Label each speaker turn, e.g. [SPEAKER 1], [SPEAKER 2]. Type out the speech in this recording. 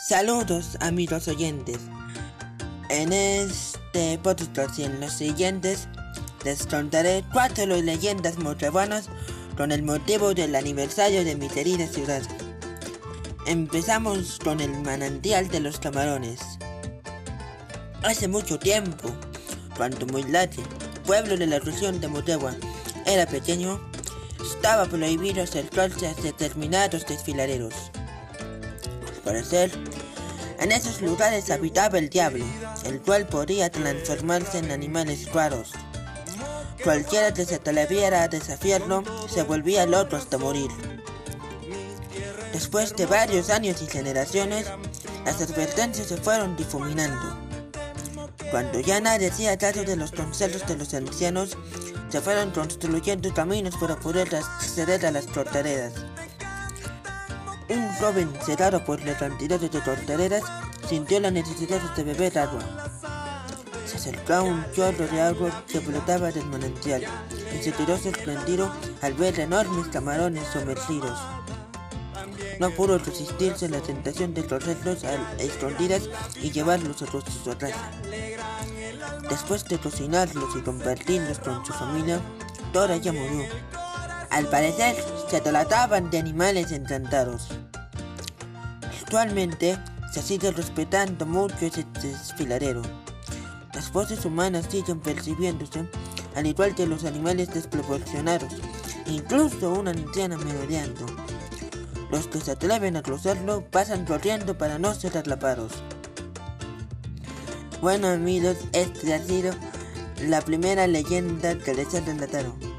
[SPEAKER 1] Saludos amigos oyentes. En este podcast y en los siguientes les contaré cuatro leyendas buenas con el motivo del aniversario de mi querida ciudad. Empezamos con el manantial de los camarones. Hace mucho tiempo, cuando Muilate, pueblo de la región de Motegua, era pequeño, estaba prohibido acercarse a determinados desfiladeros. En esos lugares habitaba el diablo, el cual podía transformarse en animales raros. Cualquiera que se atreviera a desafiarlo se volvía loco hasta morir. Después de varios años y generaciones, las advertencias se fueron difuminando. Cuando ya nadie hacía caso de los consejos de los ancianos, se fueron construyendo caminos para poder acceder a las tortareras. Un joven cerrado por la cantidad de tortareras sintió la necesidad de beber agua. Se acercó a un chorro de agua que flotaba del manantial y se quedó sorprendido al ver enormes camarones sumergidos. No pudo resistirse a la tentación de cogerlos a escondidas y llevarlos a su casa. Después de cocinarlos y compartirlos con su familia, Dora ya murió. Al parecer, se trataban de animales encantados. Actualmente, se sigue respetando mucho ese desfiladero. Las voces humanas siguen percibiéndose, al igual que los animales desproporcionados, incluso una anciana merodeando. Los que se atreven a cruzarlo pasan corriendo para no ser atrapados. Bueno amigos, esta ha sido la primera leyenda que les he relatado.